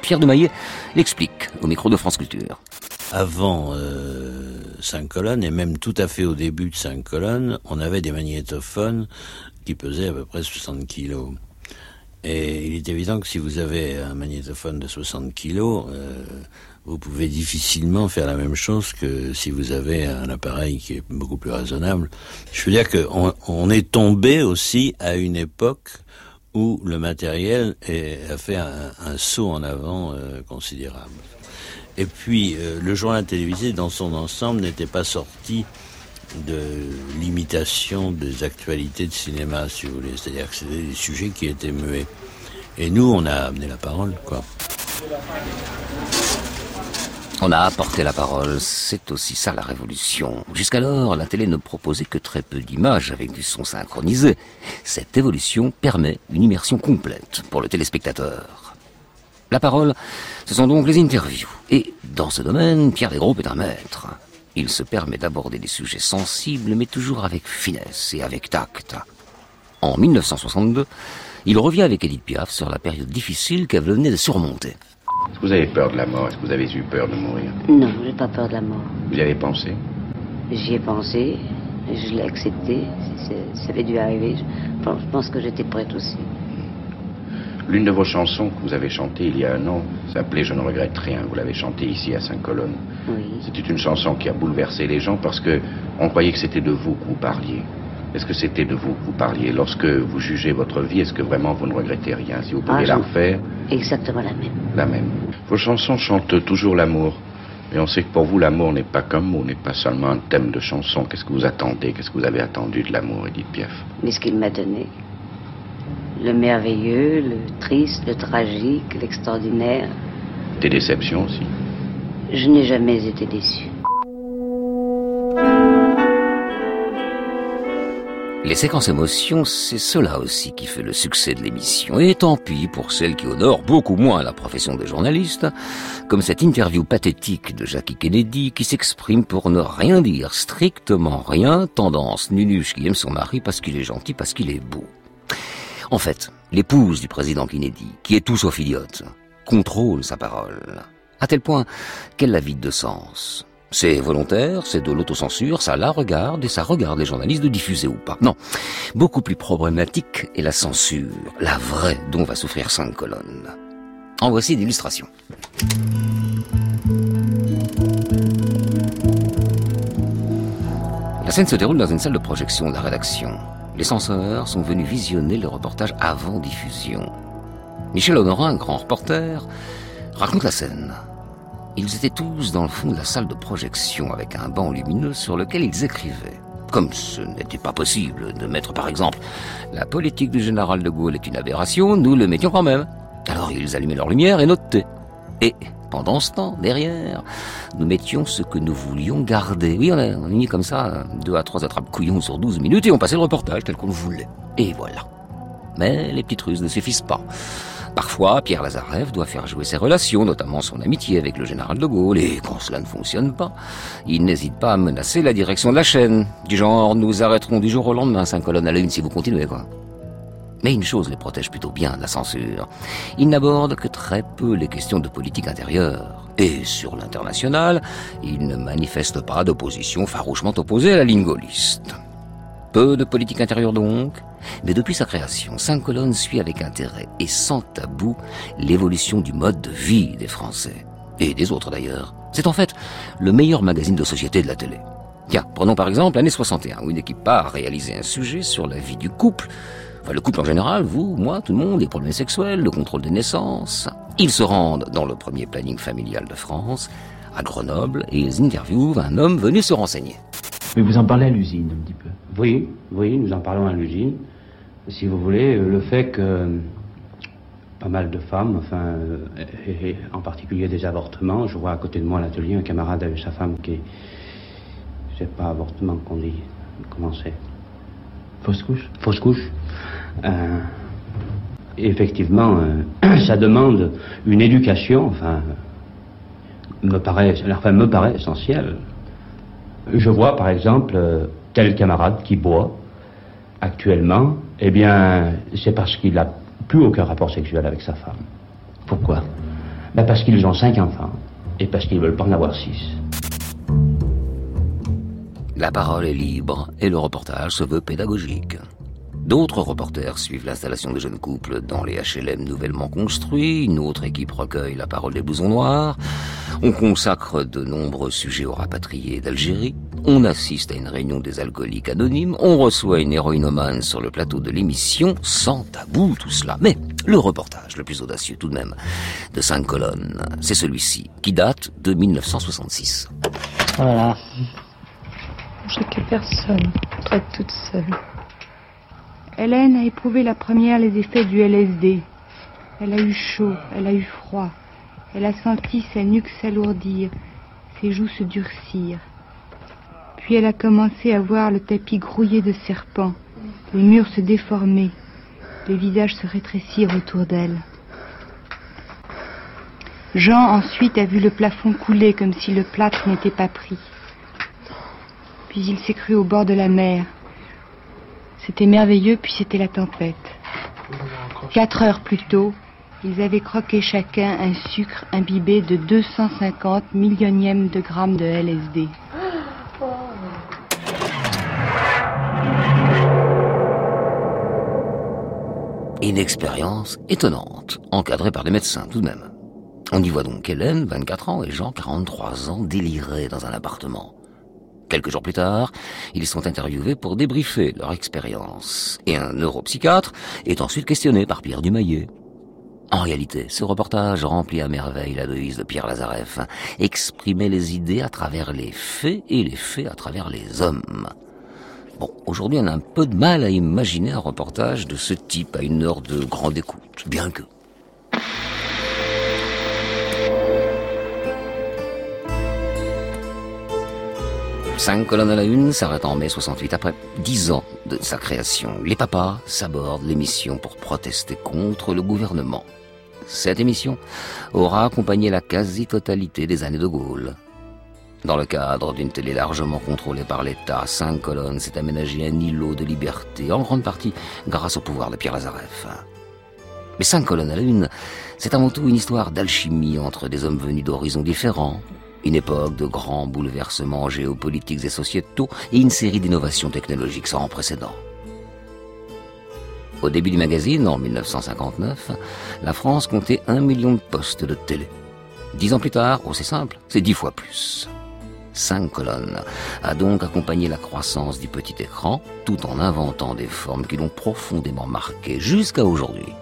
Speaker 1: Pierre de Maillet l'explique au micro de France Culture.
Speaker 17: Avant euh, 5 colonnes, et même tout à fait au début de 5 colonnes, on avait des magnétophones qui pesaient à peu près 60 kilos. Et il est évident que si vous avez un magnétophone de 60 kilos, euh, vous pouvez difficilement faire la même chose que si vous avez un appareil qui est beaucoup plus raisonnable. Je veux dire qu'on on est tombé aussi à une époque où le matériel a fait un, un, saut en avant euh, considérable. Et puis, euh, le journal télévisé, dans son ensemble, n'était pas sorti de l'imitation des actualités de cinéma, si vous voulez. C'est-à-dire que c'était des sujets qui étaient muets. Et nous, on a amené la parole, quoi.
Speaker 1: On a apporté la parole, c'est aussi ça la révolution. Jusqu'alors, la télé ne proposait que très peu d'images avec du son synchronisé. Cette évolution permet une immersion complète pour le téléspectateur. La parole, ce sont donc les interviews. Et dans ce domaine, Pierre Desgroupes est un maître. Il se permet d'aborder des sujets sensibles, mais toujours avec finesse et avec tact. En 1962, il revient avec Edith Piaf sur la période difficile qu'elle venait de surmonter.
Speaker 14: Est-ce que vous avez peur de la mort Est-ce que vous avez eu peur de mourir?
Speaker 18: Non, j'ai pas peur de la mort.
Speaker 14: Vous y avez pensé?
Speaker 18: J'y ai pensé, je l'ai accepté, ça avait dû arriver. Je pense que j'étais prête aussi.
Speaker 14: L'une de vos chansons que vous avez chantée il y a un an s'appelait Je ne regrette rien. Vous l'avez chantée ici à Saint-Colonne.
Speaker 18: Oui.
Speaker 14: C'était une chanson qui a bouleversé les gens parce que on croyait que c'était de vous que vous parliez. Est-ce que c'était de vous que vous parliez? Lorsque vous jugez votre vie, est-ce que vraiment vous ne regrettez rien? Si vous pouviez
Speaker 18: Ah,
Speaker 14: la refaire,
Speaker 18: Exactement la même.
Speaker 14: la même. Vos chansons chantent toujours l'amour. Et on sait que pour vous, l'amour n'est pas qu'un mot, n'est pas seulement un thème de chanson. Qu'est-ce que vous attendez? Qu'est-ce que vous avez attendu de l'amour, Edith Piaf
Speaker 18: Mais ce qu'il m'a donné, le merveilleux, le triste, le tragique, l'extraordinaire,
Speaker 14: Des déceptions aussi
Speaker 18: je n'ai jamais été déçu.
Speaker 1: Les séquences émotions, c'est cela aussi qui fait le succès de l'émission. Et tant pis pour celles qui honorent beaucoup moins la profession de journaliste, comme cette interview pathétique de Jackie Kennedy qui s'exprime pour ne rien dire, strictement rien, tendance nunuche qui aime son mari parce qu'il est gentil, parce qu'il est beau. En fait, l'épouse du président Kennedy, qui est tout sauf idiote, contrôle sa parole, à tel point qu'elle la vide de sens. C'est volontaire, c'est de l'autocensure, ça la regarde et ça regarde les journalistes de diffuser ou pas. Non, beaucoup plus problématique est la censure, la vraie dont va souffrir cinq colonnes. En voici d'illustrations. La scène se déroule dans une salle de projection de la rédaction. Les censeurs sont venus visionner le reportage avant diffusion. Michel Honorin, grand reporter, raconte la scène. Ils étaient tous dans le fond de la salle de projection avec un banc lumineux sur lequel ils écrivaient. Comme ce n'était pas possible de mettre par exemple la politique du général de Gaulle est une aberration, nous le mettions quand même. Alors ils allumaient leur lumière et notaient. Et pendant ce temps, derrière, nous mettions ce que nous voulions garder. Oui, on a, on comme ça deux à trois attrapes couillons sur 12 minutes et on passait le reportage tel qu'on le voulait. Et voilà. Mais les petites ruses ne suffisent pas. Parfois, Pierre Lazareff doit faire jouer ses relations, notamment son amitié avec le général de Gaulle, et quand cela ne fonctionne pas, il n'hésite pas à menacer la direction de la chaîne, du genre nous arrêterons du jour au lendemain cinq colonnes à la une si vous continuez, quoi. Mais une chose les protège plutôt bien la censure. Ils n'abordent que très peu les questions de politique intérieure. Et sur l'international, ils ne manifestent pas d'opposition farouchement opposée à la ligne. Peu de politique intérieure donc, mais depuis sa création, Cinq colonnes suit avec intérêt et sans tabou l'évolution du mode de vie des Français, et des autres d'ailleurs. C'est en fait le meilleur magazine de société de la télé. Tiens, prenons par exemple l'année 61, où une équipe part réaliser un sujet sur la vie du couple, enfin le couple en général, vous, moi, tout le monde, les problèmes sexuels, le contrôle des naissances. Ils se rendent dans le premier planning familial de France, à Grenoble, et ils interviewent un homme venu se renseigner.
Speaker 19: Mais vous en parlez à l'usine un petit peu.
Speaker 12: Oui, oui, nous en parlons à l'usine. Si vous voulez, euh, le fait que euh, pas mal de femmes, enfin, euh, et, et en particulier des avortements, je vois à côté de moi à l'atelier un camarade a eu sa femme qui, c'est pas avortement qu'on dit, comment c'est
Speaker 19: Fausse couche
Speaker 12: Fausse couche. Euh, effectivement, euh, ça demande une éducation, enfin, me paraît, me paraît essentielle. Je vois par exemple euh, tel camarade qui boit actuellement, eh bien, c'est parce qu'il n'a plus aucun rapport sexuel avec sa femme.
Speaker 19: Pourquoi?
Speaker 12: Ben Parce qu'ils ont cinq enfants et parce qu'ils veulent pas en avoir six.
Speaker 1: La parole est libre et le reportage se veut pédagogique. D'autres reporters suivent l'installation des jeunes couples dans les HLM nouvellement construits, une autre équipe recueille la parole des blousons noirs, on consacre de nombreux sujets aux rapatriés d'Algérie, on assiste à une réunion des alcooliques anonymes, on reçoit une héroïnomane sur le plateau de l'émission, sans tabou tout cela. Mais le reportage le plus audacieux tout de même, de cinq colonnes, c'est celui-ci, qui date de 1966.
Speaker 20: Voilà. J'ai que personne, très toute seule.
Speaker 21: Hélène a éprouvé la première les effets du LSD. Elle a eu chaud, elle a eu froid. Elle a senti sa nuque s'alourdir, ses joues se durcir. Puis elle a commencé à voir le tapis grouillé de serpents, les murs se déformer, les visages se rétrécir autour d'elle. Jean ensuite a vu le plafond couler comme si le plâtre n'était pas pris. Puis il s'est cru au bord de la mer. C'était merveilleux, puis c'était la tempête. Quatre heures plus tôt, ils avaient croqué chacun un sucre imbibé de 250 millionièmes de grammes de LSD.
Speaker 1: Une expérience étonnante, encadrée par des médecins tout de même. On y voit donc Hélène, 24 ans, et Jean, 43 ans, délirés dans un appartement. Quelques jours plus tard, ils sont interviewés pour débriefer leur expérience. Et un neuropsychiatre est ensuite questionné par Pierre Dumaillet. En réalité, ce reportage remplit à merveille la devise de Pierre Lazareff. Exprimer les idées à travers les faits et les faits à travers les hommes. Bon, aujourd'hui, on a un peu de mal à imaginer un reportage de ce type à une heure de grande écoute, bien que. Cinq colonnes à la une s'arrête en mai 68 après dix ans de sa création. Les papas s'abordent l'émission pour protester contre le gouvernement. Cette émission aura accompagné la quasi-totalité des années de Gaulle. Dans le cadre d'une télé largement contrôlée par l'État, Cinq colonnes s'est aménagé un îlot de liberté, en grande partie grâce au pouvoir de Pierre Lazareff. Mais Cinq colonnes à la une, c'est avant tout une histoire d'alchimie entre des hommes venus d'horizons différents, une époque de grands bouleversements géopolitiques et sociétaux et une série d'innovations technologiques sans précédent. Au début du magazine, en 1959, la France comptait un million de postes de télé. Dix ans plus tard, oh c'est simple, c'est dix fois plus. Cinq colonnes a donc accompagné la croissance du petit écran tout en inventant des formes qui l'ont profondément marqué jusqu'à aujourd'hui.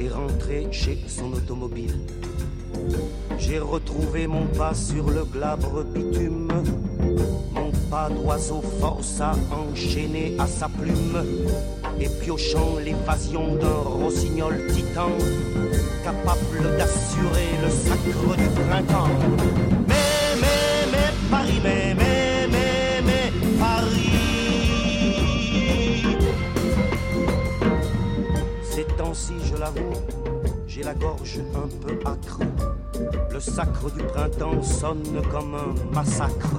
Speaker 22: Est rentré chez son automobile. J'ai retrouvé mon pas sur le glabre bitume, mon pas d'oiseau force à enchaîner à sa plume, et piochant l'évasion d'un rossignol titan, capable d'assurer le sacre du printemps. Mais, mais, mais, Paris, mais, temps-ci, je l'avoue, j'ai la gorge un peu âcre. Le sacre du printemps sonne comme un massacre.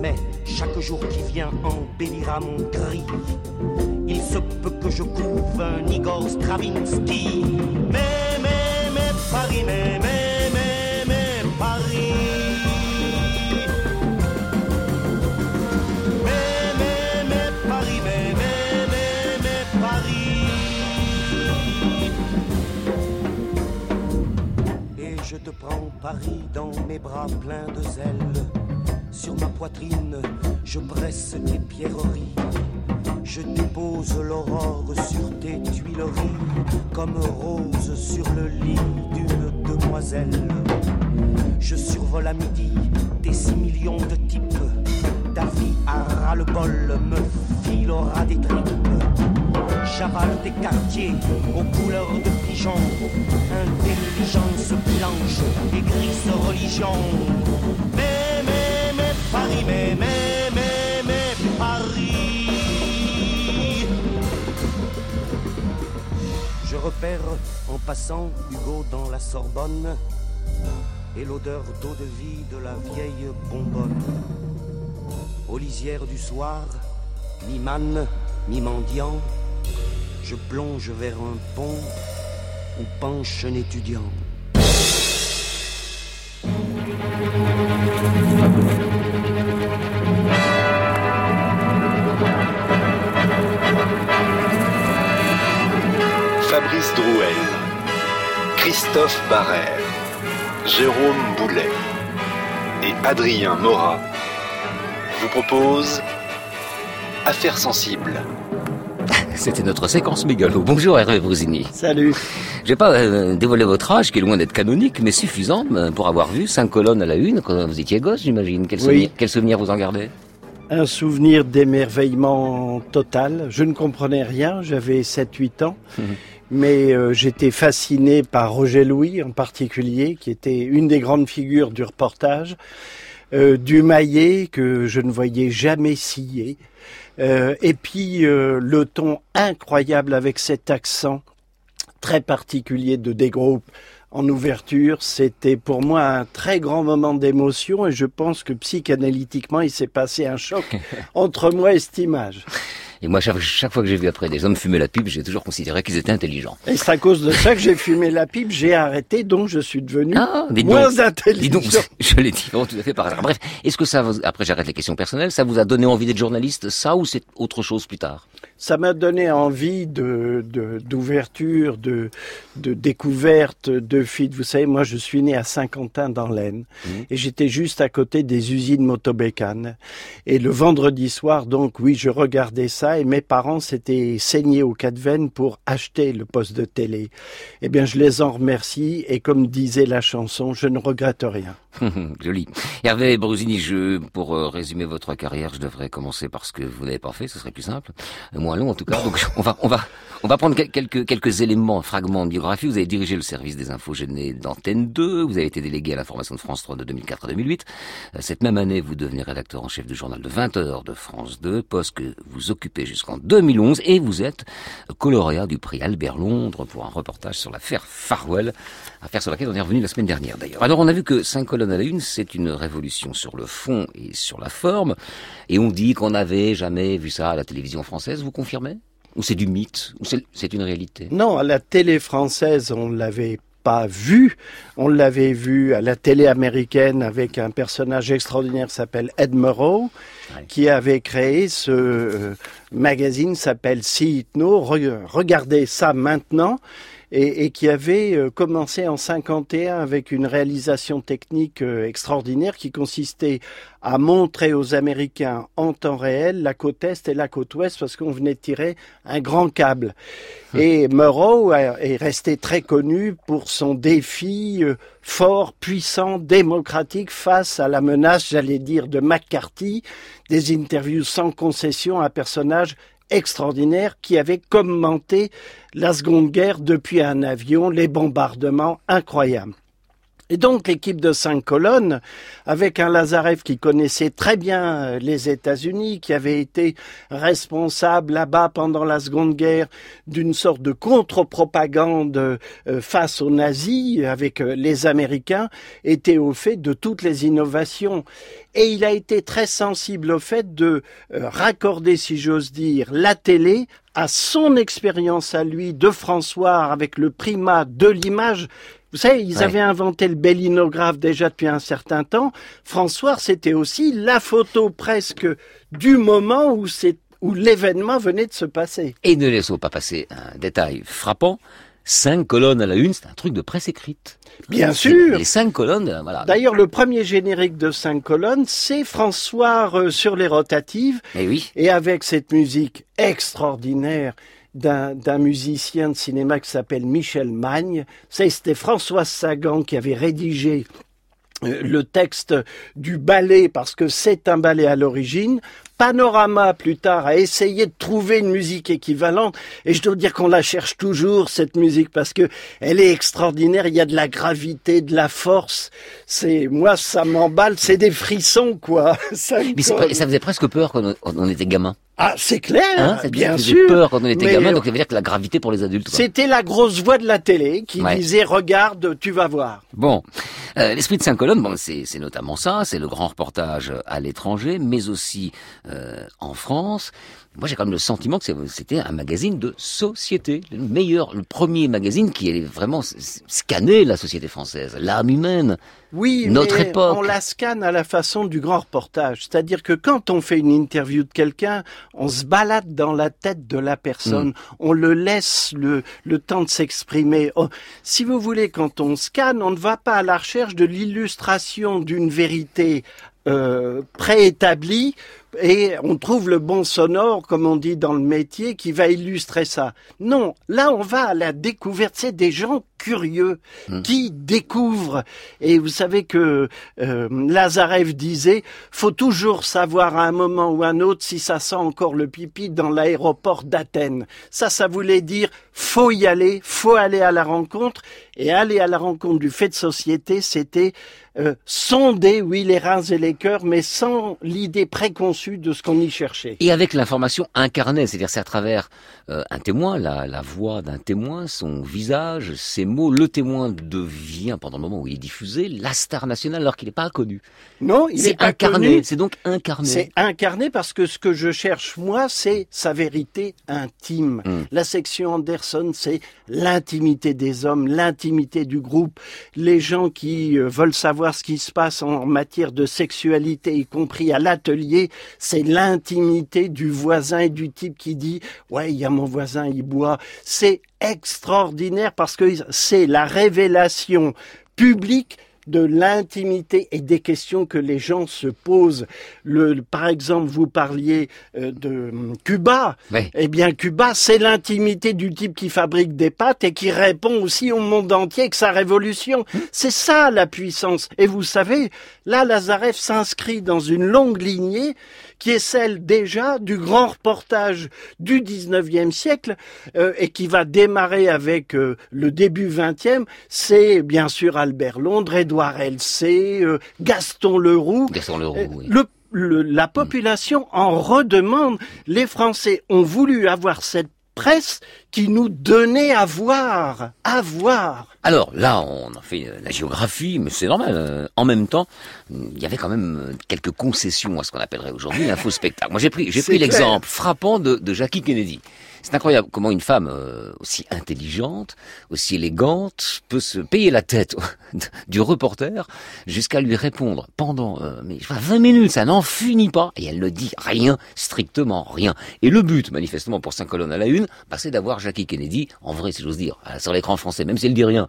Speaker 22: Mais chaque jour qui vient embellira mon cri. Il se peut que je couve un Igor Stravinsky. Te prends Paris dans mes bras pleins de zèle. Sur ma poitrine, je presse tes pierreries. Je dépose l'aurore sur tes tuileries, comme rose sur le lit d'une demoiselle. Je survole à midi des six millions de types. Ta vie à ras le bol me filera des tripes. J'avale des quartiers aux couleurs de pigeon. Intelligence blanche et grise religion. Mais, mais, mais, Paris, mais, mais, mais, mais, Paris. Je repère en passant Hugo dans la Sorbonne et l'odeur d'eau de vie de la vieille bonbonne. Aux lisières du soir, mi-manne, mi-mendiant, je plonge vers un pont où penche un étudiant.
Speaker 23: Fabrice Drouel, Christophe Barrère, Jérôme Boulet et Adrien Morat vous proposent Affaires sensibles.
Speaker 1: C'était notre séquence mégalo. Bonjour Hervé Brusini.
Speaker 24: Salut.
Speaker 1: Je vais pas euh, dévoiler votre âge, qui est loin d'être canonique, mais suffisant euh, pour avoir vu cinq colonnes à la une quand vous étiez gosse, j'imagine. Quel,
Speaker 24: Oui.
Speaker 1: souvenir- quel souvenir vous en gardez?
Speaker 24: Un souvenir d'émerveillement total. Je ne comprenais rien, j'avais 7-8 ans, mais euh, j'étais fasciné par Roger Louis en particulier, qui était une des grandes figures du reportage, euh, du maillet que je ne voyais jamais scier, euh, et puis euh, le ton incroyable avec cet accent très particulier de des groupes en ouverture, c'était pour moi un très grand moment d'émotion et je pense que psychanalytiquement il s'est passé un choc entre moi et cette image.
Speaker 1: Et moi, chaque, chaque fois que j'ai vu après des hommes fumer la pipe, j'ai toujours considéré qu'ils étaient intelligents.
Speaker 24: Et c'est à cause de ça que j'ai fumé la pipe, j'ai arrêté, donc je suis devenu
Speaker 1: Ah,
Speaker 24: moins
Speaker 1: donc,
Speaker 24: intelligent.
Speaker 1: donc, je l'ai dit bon, tout à fait par hasard. Bref, est-ce que ça, vous, après j'arrête les questions personnelles, ça vous a donné envie d'être journaliste, ça, ou c'est autre chose plus tard?
Speaker 24: Ça m'a donné envie de de- d'ouverture, de, de découverte, de feed. Vous savez, moi, je suis né à Saint-Quentin dans l'Aisne et j'étais juste à côté des usines Motobécane. Et le vendredi soir, donc, oui, je regardais ça et mes parents s'étaient saignés aux quatre veines pour acheter le poste de télé. Eh bien, je les en remercie et comme disait la chanson, je ne regrette rien.
Speaker 1: Joli. Hervé Brusini, je, pour euh, résumer votre carrière, je devrais commencer par ce que vous n'avez pas fait, ce serait plus simple, moins long en tout cas. Donc on va, on va, on va prendre quel- quelques quelques éléments, fragments de biographie. Vous avez dirigé le service des infos gênées d'Antenne 2. Vous avez été délégué à l'information de France 3 de 2004 à 2008. Euh, Cette même année, vous devenez rédacteur en chef du journal de 20 heures de France 2, poste que vous occupez jusqu'en 2011, et vous êtes lauréat du prix Albert Londres pour un reportage sur l'affaire Farwell, affaire sur laquelle on est revenu la semaine dernière d'ailleurs. Alors on a vu que cinq colonnes à la une, c'est une révolution sur le fond et sur la forme, et on dit qu'on n'avait jamais vu ça à la télévision française, vous confirmez? Ou c'est du mythe? Ou c'est une réalité?
Speaker 24: Non, à la télé française, on l'avait pas vu. On l'avait vu à la télé américaine avec un personnage extraordinaire qui s'appelle Ed Murrow, qui avait créé ce euh, magazine s'appelle See It Now. Re- regardez ça maintenant. Et, et qui avait euh, commencé en 51 avec une réalisation technique euh, extraordinaire qui consistait à montrer aux Américains en temps réel la côte est et la côte ouest parce qu'on venait de tirer un grand câble. Et Murrow est resté très connu pour son défi euh, fort, puissant, démocratique face à la menace, j'allais dire, de McCarthy, des interviews sans concession à un personnage extraordinaire qui avait commenté la Seconde Guerre depuis un avion, les bombardements incroyables. Et donc l'équipe de cinq colonnes, avec un Lazarev qui connaissait très bien euh, les États-Unis, qui avait été responsable là-bas pendant la Seconde Guerre d'une sorte de contre-propagande euh, face aux nazis avec euh, les Américains, était au fait de toutes les innovations. Et il a été très sensible au fait de raccorder, si j'ose dire, la télé à son expérience à lui de François avec le primat de l'image. Vous savez, ils
Speaker 1: Ouais.
Speaker 24: avaient inventé le bellinographe déjà depuis un certain temps. François, c'était aussi la photo presque du moment où l'événement venait de se passer.
Speaker 1: Et ne laissons pas passer un détail frappant. Cinq colonnes à la une, c'est un truc de presse écrite.
Speaker 24: Bien sûr.
Speaker 1: Les cinq colonnes, euh, voilà.
Speaker 24: D'ailleurs, le premier générique de cinq colonnes, c'est François euh, sur les rotatives.
Speaker 1: Et oui.
Speaker 24: Et avec cette musique extraordinaire d'un d'un musicien de cinéma qui s'appelle Michel Magne. Ça, C'était François Sagan qui avait rédigé euh, le texte du ballet parce que c'est un ballet à l'origine. Panorama plus tard a essayé de trouver une musique équivalente et je dois dire qu'on la cherche toujours cette musique parce que elle est extraordinaire. Il y a de la gravité, de la force. C'est moi ça m'emballe, c'est des frissons quoi. Ça
Speaker 1: Mais ça faisait presque peur quand on était gamin.
Speaker 24: Ah c'est clair,
Speaker 1: Hein ça
Speaker 24: bien sûr.
Speaker 1: peur quand on était
Speaker 24: Mais,
Speaker 1: gamin,
Speaker 24: euh,
Speaker 1: donc ça veut dire que la gravité pour les adultes.
Speaker 24: C'était la grosse voix de la télé qui
Speaker 1: Ouais.
Speaker 24: disait regarde, tu vas voir.
Speaker 1: Bon, euh, l'esprit de Saint-Colonne, bon, c'est c'est notamment ça, c'est le grand reportage à l'étranger, mais aussi euh, en France. Moi, j'ai quand même le sentiment que c'était un magazine de société, le meilleur, le premier magazine qui allait vraiment s- s- scanner la société française, l'âme humaine.
Speaker 24: Oui,
Speaker 1: Notre
Speaker 24: mais
Speaker 1: époque.
Speaker 24: on la scanne à la façon du grand reportage. C'est-à-dire que quand on fait une interview de quelqu'un, on se balade dans la tête de la personne,
Speaker 1: Mm.
Speaker 24: on le laisse le, le temps de s'exprimer. Oh, si vous voulez, quand on scanne, on ne va pas à la recherche de l'illustration d'une vérité euh, préétablie et on trouve le bon sonore, comme on dit dans le métier, qui va illustrer ça. Non, là on va à la découverte. C'est des gens curieux qui découvrent. Et vous savez que euh, Lazarev disait, faut toujours savoir à un moment ou un autre si ça sent encore le pipi dans l'aéroport d'Athènes. Ça, ça voulait dire, faut y aller, faut aller à la rencontre. Et aller à la rencontre du fait de société, c'était euh, sonder, oui, les reins et les cœurs, mais sans l'idée préconçue de ce qu'on y cherchait.
Speaker 1: Et avec l'information incarnée, c'est-à-dire c'est à travers euh, un témoin, la, la voix d'un témoin, son visage, ses mots, le témoin devient, pendant le moment où il est diffusé, la star nationale alors qu'il n'est pas connu.
Speaker 24: Non, il
Speaker 1: C'est
Speaker 24: est
Speaker 1: incarné, c'est donc incarné.
Speaker 24: C'est incarné parce que ce que je cherche, moi, c'est sa vérité intime.
Speaker 1: Mm.
Speaker 24: La section Anderson, c'est l'intimité des hommes, l'intimité du groupe. Les gens qui euh, veulent savoir ce qui se passe en matière de sexualité, y compris à l'atelier, c'est l'intimité du voisin et du type qui dit, ouais, il y a mon voisin, il boit. C'est extraordinaire parce que c'est la révélation publique de l'intimité et des questions que les gens se posent. Le, par exemple, vous parliez euh, de Cuba.
Speaker 1: Ouais.
Speaker 24: Eh bien, Cuba, c'est l'intimité du type qui fabrique des pâtes et qui répond aussi au monde entier avec sa révolution. C'est ça la puissance. Et vous savez, là, Lazarev s'inscrit dans une longue lignée qui est celle déjà du grand reportage du 19e siècle euh, et qui va démarrer avec euh, le début 20e. C'est bien sûr Albert Londres, Édouard Elsé, euh, Gaston Leroux.
Speaker 1: Gaston Leroux, oui.
Speaker 24: le- le- la population en redemande. Les Français ont voulu avoir cette presse qui nous donnait à voir, à voir.
Speaker 1: Alors là, on a fait euh, la géographie, mais c'est normal. euh, En même temps, il y avait quand même euh, quelques concessions à ce qu'on appellerait aujourd'hui l'info-spectacle. Moi, j'ai pris, j'ai pris l'exemple frappant de, de Jackie Kennedy. C'est incroyable comment une femme euh, aussi intelligente, aussi élégante, peut se payer la tête du reporter jusqu'à lui répondre pendant euh, mais, je pas, 20 minutes, ça n'en finit pas, et elle ne dit rien, strictement rien. Et le but, manifestement, pour cinq colonnes à la une, bah, c'est d'avoir Jackie Kennedy, en vrai, si j'ose dire, euh, sur l'écran français, même si elle dit rien.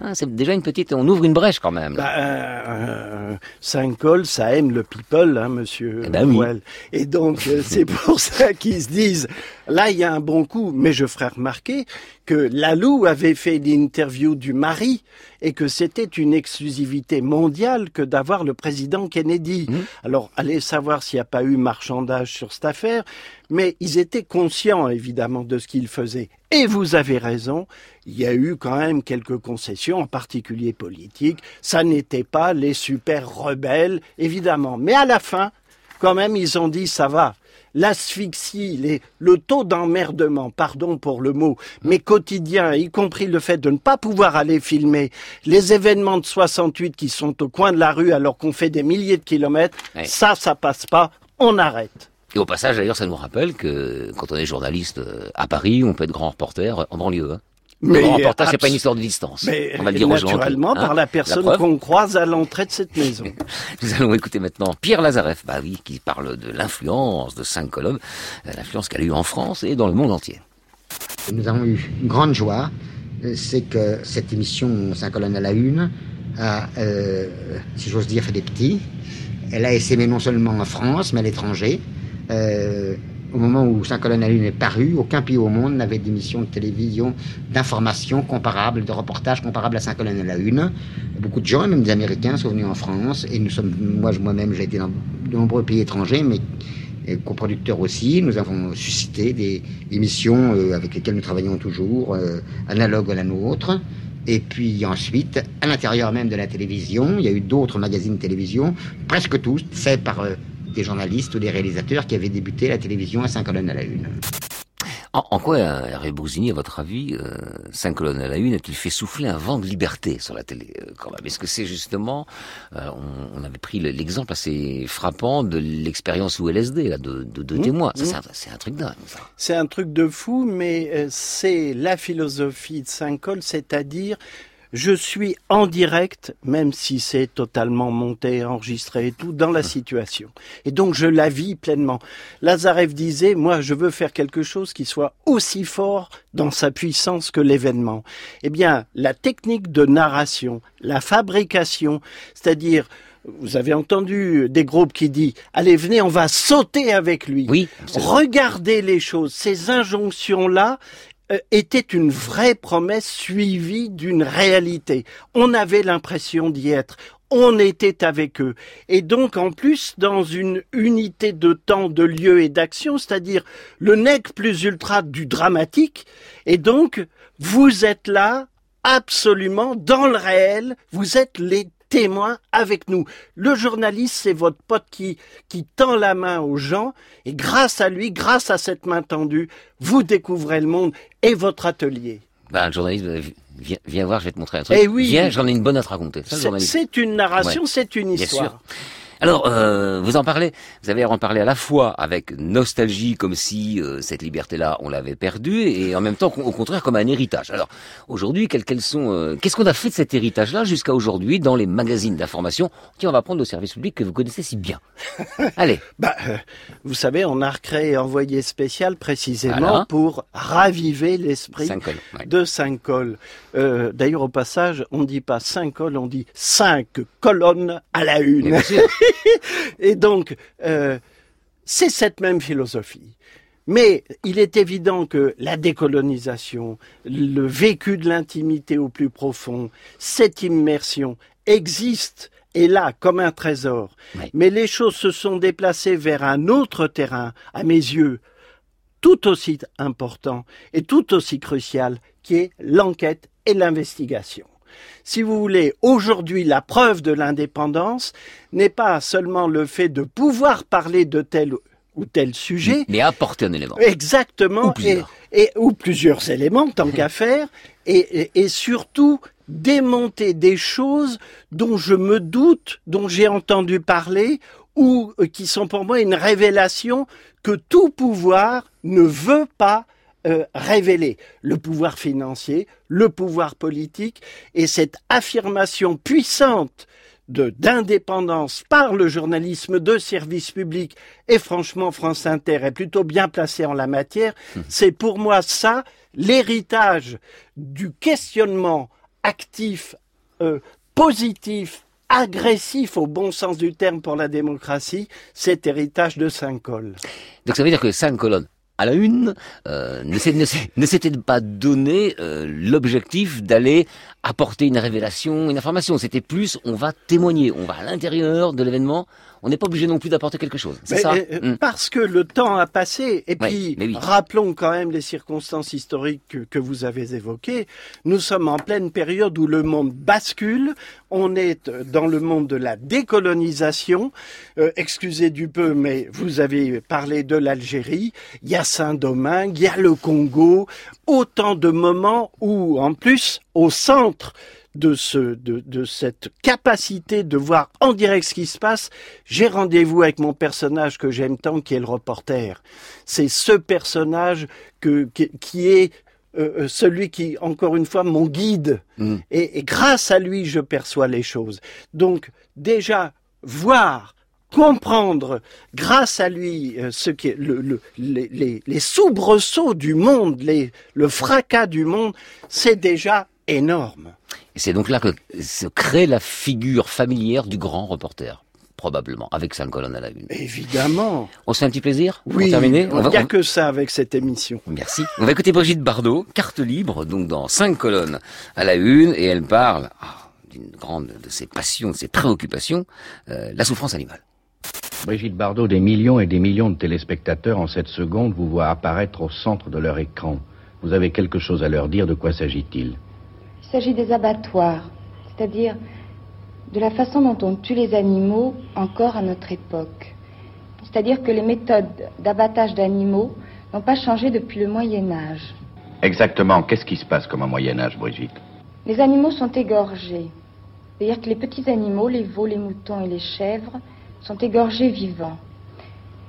Speaker 1: Ah, c'est déjà une petite, on ouvre une brèche quand même. là.
Speaker 24: Bah, euh, Saint-Col, ça aime le people, hein, monsieur
Speaker 1: Eh ben oui.
Speaker 24: Et donc, euh, c'est pour ça qu'ils se disent, là, il y a un bon coup. Mais je ferai remarquer que Lalou avait fait l'interview du mari et que c'était une exclusivité mondiale que d'avoir le président Kennedy.
Speaker 1: Mmh.
Speaker 24: Alors, allez savoir s'il n'y a pas eu marchandage sur cette affaire, mais ils étaient conscients, évidemment, de ce qu'ils faisaient. Et vous avez raison, il y a eu quand même quelques concessions, en particulier politiques. Ça n'était pas les super rebelles, évidemment. Mais à la fin, quand même, ils ont dit, ça va. L'asphyxie, les- le taux d'emmerdement, pardon pour le mot, mais quotidien, y compris le fait de ne pas pouvoir aller filmer les événements de 68 qui sont au coin de la rue alors qu'on fait des milliers de kilomètres,
Speaker 1: Ouais.
Speaker 24: ça, ça passe pas, on arrête.
Speaker 1: Et au passage, d'ailleurs, ça nous rappelle que quand on est journaliste euh, à Paris, on peut être grand reporter en banlieue. Hein.
Speaker 24: Mais
Speaker 1: le grand reporter, c'est pas une histoire de distance.
Speaker 24: Mais
Speaker 1: on va le dire aux gens.
Speaker 24: naturellement,
Speaker 1: hein.
Speaker 24: par la personne qu'on croise à l'entrée de cette maison.
Speaker 1: Nous allons écouter maintenant Pierre Lazareff, bah oui, qui parle de l'influence de cinq colonnes, euh, l'influence qu'elle a eue en France et dans le monde entier.
Speaker 9: Nous avons eu une grande joie, euh, c'est que cette émission 5 colonnes à la une a, euh, si j'ose dire, fait des petits. Elle a essaimé non seulement en France, mais à l'étranger. Euh, au moment où 5 colonnes à la une est paru, aucun pays au monde n'avait d'émission de télévision d'information comparable, de reportage comparable à 5 colonnes à la une. Beaucoup de gens, même des Américains, sont venus en France, et nous sommes, moi-même, j'ai été dans de nombreux pays étrangers, mais coproducteurs aussi. Nous avons suscité des émissions euh, avec lesquelles nous travaillons toujours, euh, analogues à la nôtre. Et puis ensuite, à l'intérieur même de la télévision, il y a eu d'autres magazines de télévision, presque tous faits par euh, des journalistes ou des réalisateurs qui avaient débuté la télévision à 5 colonnes à la une.
Speaker 1: En, en quoi euh, Hervé Bouzini, à votre avis, euh, cinq colonnes à la une, a-t-il fait souffler un vent de liberté sur la télé euh, quand même? Est-ce que c'est justement, euh, on, on avait pris le- l'exemple assez frappant de l'expérience au LSD, là, de, de, de
Speaker 24: Mmh,
Speaker 1: témoins? Ça,
Speaker 24: mmh.
Speaker 1: c'est un- c'est un truc dingue, ça.
Speaker 24: C'est un truc de fou, mais euh, c'est la philosophie de Saint-Col, c'est-à-dire je suis en direct, même si c'est totalement monté, enregistré et tout, dans la situation. Et donc je la vis pleinement. Lazarev disait, moi je veux faire quelque chose qui soit aussi fort dans sa puissance que l'événement. Eh bien, la technique de narration, la fabrication, c'est-à-dire vous avez entendu des groupes qui disent allez venez on va sauter avec lui.
Speaker 1: Oui.
Speaker 24: Regardez les choses. Ces injonctions là étaient une vraie promesse suivie d'une réalité. On avait l'impression d'y être. On était avec eux. Et donc, en plus, dans une unité de temps, de lieu et d'action, c'est-à-dire le nec plus ultra du dramatique. Et donc, vous êtes là, absolument, dans le réel. Vous êtes les témoin avec nous. Le journaliste, c'est votre pote qui, qui tend la main aux gens et grâce à lui, grâce à cette main tendue, vous découvrez le monde et votre atelier.
Speaker 1: Ben, le journaliste, euh, viens, viens voir, je vais te montrer un truc.
Speaker 24: Eh oui.
Speaker 1: Viens, j'en ai une bonne à te raconter.
Speaker 24: C'est une narration,
Speaker 1: Ouais.
Speaker 24: c'est une
Speaker 1: Bien
Speaker 24: histoire.
Speaker 1: sûr. Alors, euh, vous en parlez, vous avez en parlé à la fois avec nostalgie, comme si euh, cette liberté-là, on l'avait perdue, et en même temps, au contraire, comme un héritage. Alors, aujourd'hui, quels, quels sont, euh, qu'est-ce qu'on a fait de cet héritage-là jusqu'à aujourd'hui dans les magazines d'information Tiens, on va prendre le service public que vous connaissez si bien. Allez.
Speaker 24: Bah, euh, vous savez, on a recréé Envoyé spécial précisément
Speaker 1: Voilà.
Speaker 24: pour raviver l'esprit
Speaker 1: ouais.
Speaker 24: de Saint-Col. Euh, D'ailleurs, au passage, on ne dit pas Saint-Col, on dit cinq colonnes à la une. Et donc, euh, c'est cette même philosophie. Mais il est évident que la décolonisation, le vécu de l'intimité au plus profond, cette immersion existe est là comme un trésor. Mais les choses se sont déplacées vers un autre terrain, à mes yeux, tout aussi important et tout aussi crucial, qui est l'enquête et l'investigation. Si vous voulez, aujourd'hui, la preuve de l'indépendance n'est pas seulement le fait de pouvoir parler de tel ou tel sujet,
Speaker 1: Mais apporter un élément.
Speaker 24: Exactement.
Speaker 1: Ou plusieurs.
Speaker 24: Et, et- ou plusieurs éléments, tant qu'à faire. Et, et- et surtout, démonter des choses dont je me doute, dont j'ai entendu parler, ou euh, qui sont pour moi une révélation que tout pouvoir ne veut pas euh, révélé le pouvoir financier, le pouvoir politique et cette affirmation puissante de d'indépendance par le journalisme de service public et franchement France Inter est plutôt bien placé en la matière, c'est pour moi ça l'héritage du questionnement actif euh, positif agressif au bon sens du terme pour la démocratie, cet héritage de Saint-Col.
Speaker 1: Donc ça veut dire que cinq colonnes à la une euh, ne s'était pas donné euh, l'objectif d'aller apporter une révélation, une information. C'était plus, on va témoigner, on va à l'intérieur de l'événement. On n'est pas obligé non plus d'apporter quelque chose. C'est ça.
Speaker 24: euh,
Speaker 1: Mm.
Speaker 24: Parce que le temps a passé. Et puis,
Speaker 1: oui.
Speaker 24: rappelons quand même les circonstances historiques que, que vous avez évoquées. Nous sommes en pleine période où le monde bascule. On est euh, dans le monde de la décolonisation. Euh, excusez du peu, mais vous avez parlé de l'Algérie. Il y a Saint-Domingue, il y a le Congo. Autant de moments où, en plus, au centre de, ce, de, de cette capacité de voir en direct ce qui se passe, j'ai rendez-vous avec mon personnage que j'aime tant, qui est le reporter. C'est ce personnage que, qui, qui est euh, euh, celui qui, encore une fois, mon guide.
Speaker 1: Mm.
Speaker 24: Et, et grâce à lui, je perçois les choses. Donc, déjà, voir, comprendre, grâce à lui, euh, ce qui est le, le- les, les, les soubresauts du monde, les, le fracas du monde, c'est déjà énorme.
Speaker 1: Et c'est donc là que se crée la figure familière du grand reporter, probablement, avec cinq colonnes à la une.
Speaker 24: Évidemment.
Speaker 1: On se fait un petit plaisir
Speaker 24: Oui,
Speaker 1: pour terminer
Speaker 24: il n'y a que ça avec cette émission.
Speaker 1: Merci. On va écouter Brigitte Bardot, carte libre, donc dans cinq colonnes à la une, et elle parle ah, d'une grande de ses passions, de ses préoccupations, euh, la souffrance animale.
Speaker 14: Brigitte Bardot, des millions et des millions de téléspectateurs en cette seconde vous voient apparaître au centre de leur écran. Vous avez quelque chose à leur dire, de quoi s'agit-il?
Speaker 21: Il s'agit des abattoirs, c'est-à-dire de la façon dont on tue les animaux encore à notre époque. C'est-à-dire que les méthodes d'abattage d'animaux n'ont pas changé depuis le Moyen Âge.
Speaker 14: Exactement, qu'est-ce qui se passe comme au Moyen-Âge, Brigitte?
Speaker 21: Les animaux sont égorgés. C'est-à-dire que les petits animaux, les veaux, les moutons et les chèvres, sont égorgés vivants.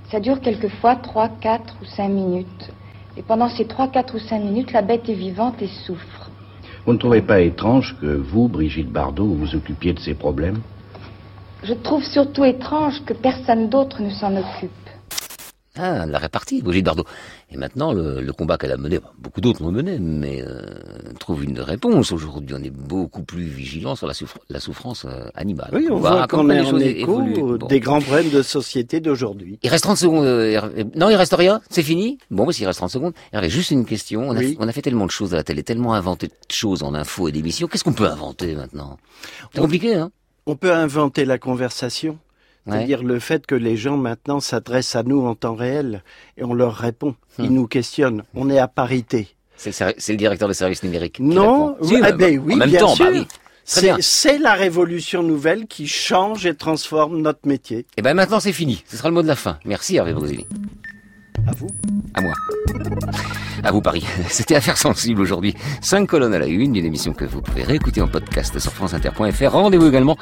Speaker 21: Ça dure quelquefois 3, 4 ou 5 minutes. Et pendant ces 3, 4 ou 5 minutes, la bête est vivante et souffre.
Speaker 14: Vous ne trouvez pas étrange que vous, Brigitte Bardot, vous occupiez de ces problèmes?
Speaker 21: Je trouve surtout étrange que personne d'autre ne s'en occupe.
Speaker 1: Ah, la répartie, Brigitte Bardot. Et maintenant, le, le combat qu'elle a mené, beaucoup d'autres l'ont mené, mais euh, trouve une réponse. Aujourd'hui, on est beaucoup plus vigilant sur la, la souffrance euh, animale.
Speaker 24: Oui, on
Speaker 1: va
Speaker 24: voit est
Speaker 1: les
Speaker 24: en écho.
Speaker 1: Bon.
Speaker 24: des grands problèmes de société d'aujourd'hui.
Speaker 1: Il reste 30 secondes. euh, non, il reste rien. C'est fini. Bon, s'il reste 30 secondes. Hervé, juste une question. On a,
Speaker 24: Oui.
Speaker 1: on a fait tellement de choses à la télé, tellement inventé de choses en info et d'émissions. Qu'est-ce qu'on peut inventer maintenant? C'est compliqué, hein?
Speaker 24: On peut inventer la conversation.
Speaker 1: Ouais.
Speaker 24: C'est-à-dire le fait que les gens maintenant s'adressent à nous en temps réel et on leur répond.
Speaker 1: Hmm.
Speaker 24: Ils nous questionnent. On est à parité.
Speaker 1: C'est le, directeur des services numériques. qui
Speaker 24: Non, oui,
Speaker 1: bah,
Speaker 24: eh ben
Speaker 1: bah,
Speaker 24: oui,
Speaker 1: en même
Speaker 24: bien
Speaker 1: temps,
Speaker 24: sûr.
Speaker 1: bah oui.
Speaker 24: C'est
Speaker 1: bien.
Speaker 24: la révolution nouvelle qui change et transforme notre métier.
Speaker 1: Et ben maintenant c'est fini. Ce sera le mot de la fin. Merci Hervé Brosini.
Speaker 24: À vous.
Speaker 1: À moi. À vous Paris. C'était Affaires sensibles aujourd'hui. Cinq colonnes à la une d'une émission que vous pouvez réécouter en podcast sur franceinter.fr. Rendez-vous également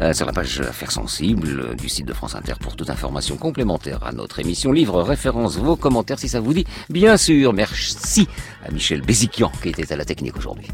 Speaker 1: euh, sur la page Affaires sensibles euh, du site de France Inter pour toute information complémentaire à notre émission. Livre, référence, vos commentaires si ça vous dit. Bien sûr. Merci à Michel Béziquian qui était à la technique aujourd'hui.